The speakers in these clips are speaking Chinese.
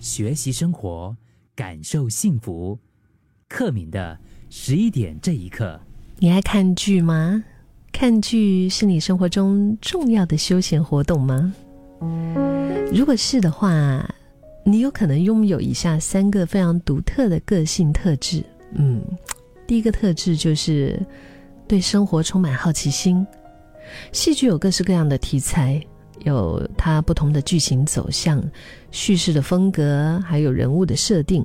学习生活，感受幸福。克敏的十一点这一刻，你爱看剧吗？看剧是你生活中重要的休闲活动吗？如果是的话，你有可能拥有以下三个非常独特的个性特质。嗯，第一个特质就是对生活充满好奇心。戏剧有各式各样的题材，有它不同的剧情走向、叙事的风格，还有人物的设定。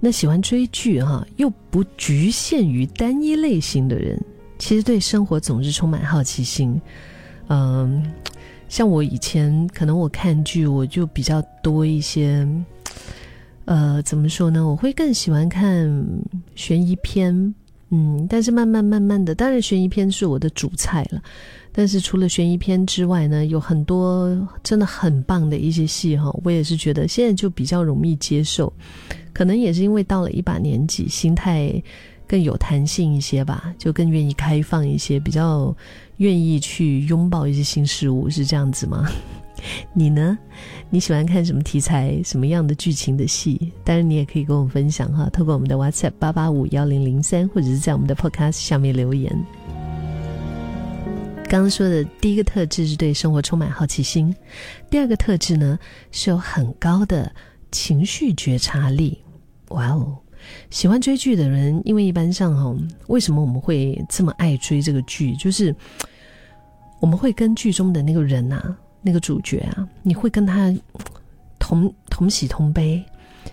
那喜欢追剧哈，又不局限于单一类型的人，其实对生活总是充满好奇心。嗯，像我以前可能我看剧，我就比较多一些，呃，怎么说呢？我会更喜欢看悬疑片，嗯，但是慢慢慢慢的，当然悬疑片是我的主菜了。但是除了悬疑片之外呢，有很多真的很棒的一些戏哈，我也是觉得现在就比较容易接受。可能也是因为到了一把年纪，心态更有弹性一些吧，就更愿意开放一些，比较愿意去拥抱一些新事物，是这样子吗？你呢？你喜欢看什么题材、什么样的剧情的戏？当然，你也可以跟我分享哈，透过我们的 WhatsApp 八八五幺零零三，或者是在我们的 Podcast 下面留言。刚刚说的第一个特质是对生活充满好奇心，第二个特质呢是有很高的情绪觉察力。哇哦，喜欢追剧的人，因为一般上哈，为什么我们会这么爱追这个剧？就是我们会跟剧中的那个人啊，那个主角啊，你会跟他同同喜同悲，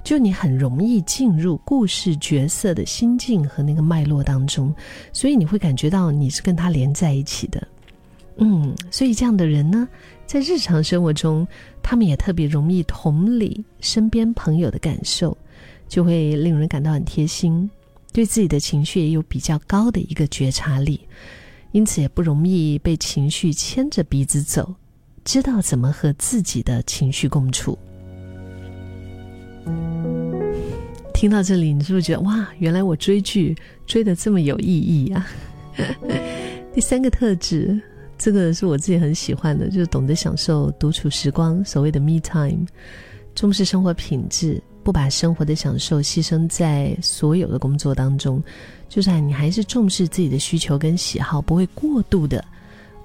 就你很容易进入故事角色的心境和那个脉络当中，所以你会感觉到你是跟他连在一起的。嗯，所以这样的人呢，在日常生活中，他们也特别容易同理身边朋友的感受。就会令人感到很贴心，对自己的情绪也有比较高的一个觉察力，因此也不容易被情绪牵着鼻子走，知道怎么和自己的情绪共处。听到这里，你是不是觉得哇，原来我追剧追的这么有意义啊？第三个特质，这个是我自己很喜欢的，就是懂得享受独处时光，所谓的 me time，重视生活品质。不把生活的享受牺牲在所有的工作当中，就是你还是重视自己的需求跟喜好，不会过度的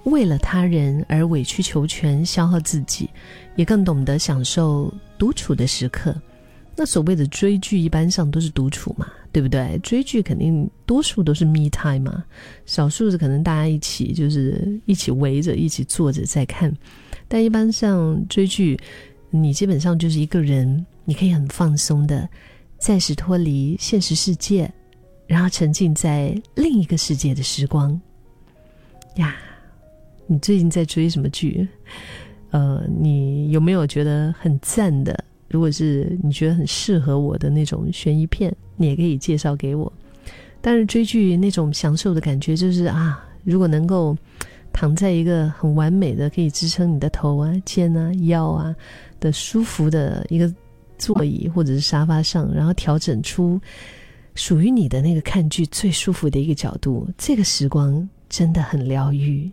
为了他人而委曲求全、消耗自己，也更懂得享受独处的时刻。那所谓的追剧，一般上都是独处嘛，对不对？追剧肯定多数都是 me time 嘛，少数是可能大家一起就是一起围着、一起坐着在看，但一般上追剧，你基本上就是一个人。你可以很放松的，暂时脱离现实世界，然后沉浸在另一个世界的时光。呀，你最近在追什么剧？呃，你有没有觉得很赞的？如果是你觉得很适合我的那种悬疑片，你也可以介绍给我。但是追剧那种享受的感觉，就是啊，如果能够躺在一个很完美的可以支撑你的头啊、肩啊、腰啊的舒服的一个。座椅或者是沙发上，然后调整出属于你的那个看剧最舒服的一个角度，这个时光真的很疗愈，